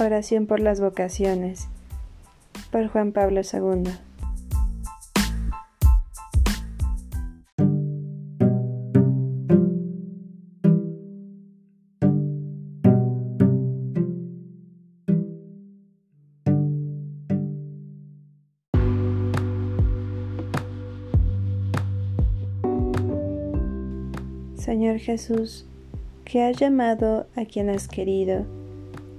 Oración por las vocaciones. Por Juan Pablo II. Señor Jesús, que has llamado a quien has querido,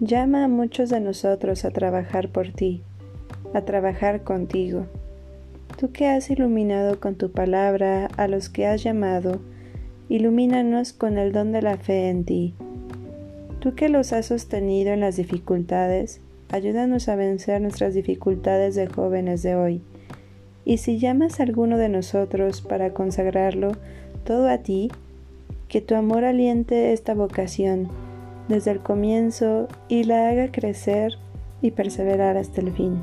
Llama a muchos de nosotros a trabajar por ti, a trabajar contigo. Tú que has iluminado con tu palabra a los que has llamado, ilumínanos con el don de la fe en ti. Tú que los has sostenido en las dificultades, ayúdanos a vencer nuestras dificultades de jóvenes de hoy. Y si llamas a alguno de nosotros para consagrarlo todo a ti, que tu amor aliente esta vocación desde el comienzo y la haga crecer y perseverar hasta el fin.